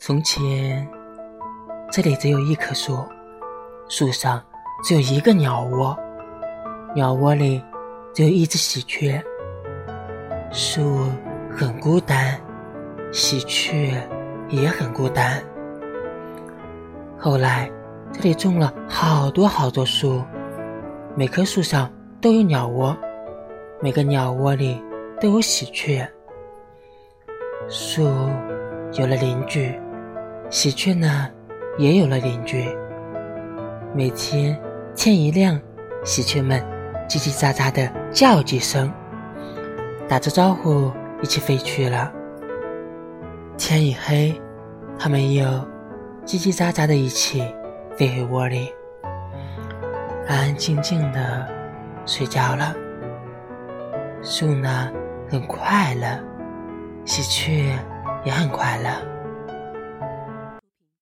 从前，这里只有一棵树，树上只有一个鸟窝，鸟窝里只有一只喜鹊。树很孤单，喜鹊也很孤单。后来，这里种了好多好多树，每棵树上都有鸟窝，每个鸟窝里都有喜鹊。树有了邻居。喜鹊呢，也有了邻居。每天天一亮，喜鹊们叽叽喳喳的叫几声，打着招呼一起飞去了。天一黑，它们又叽叽喳喳的一起飞回窝里，安安静静的睡觉了。树呢，很快乐，喜鹊也很快乐。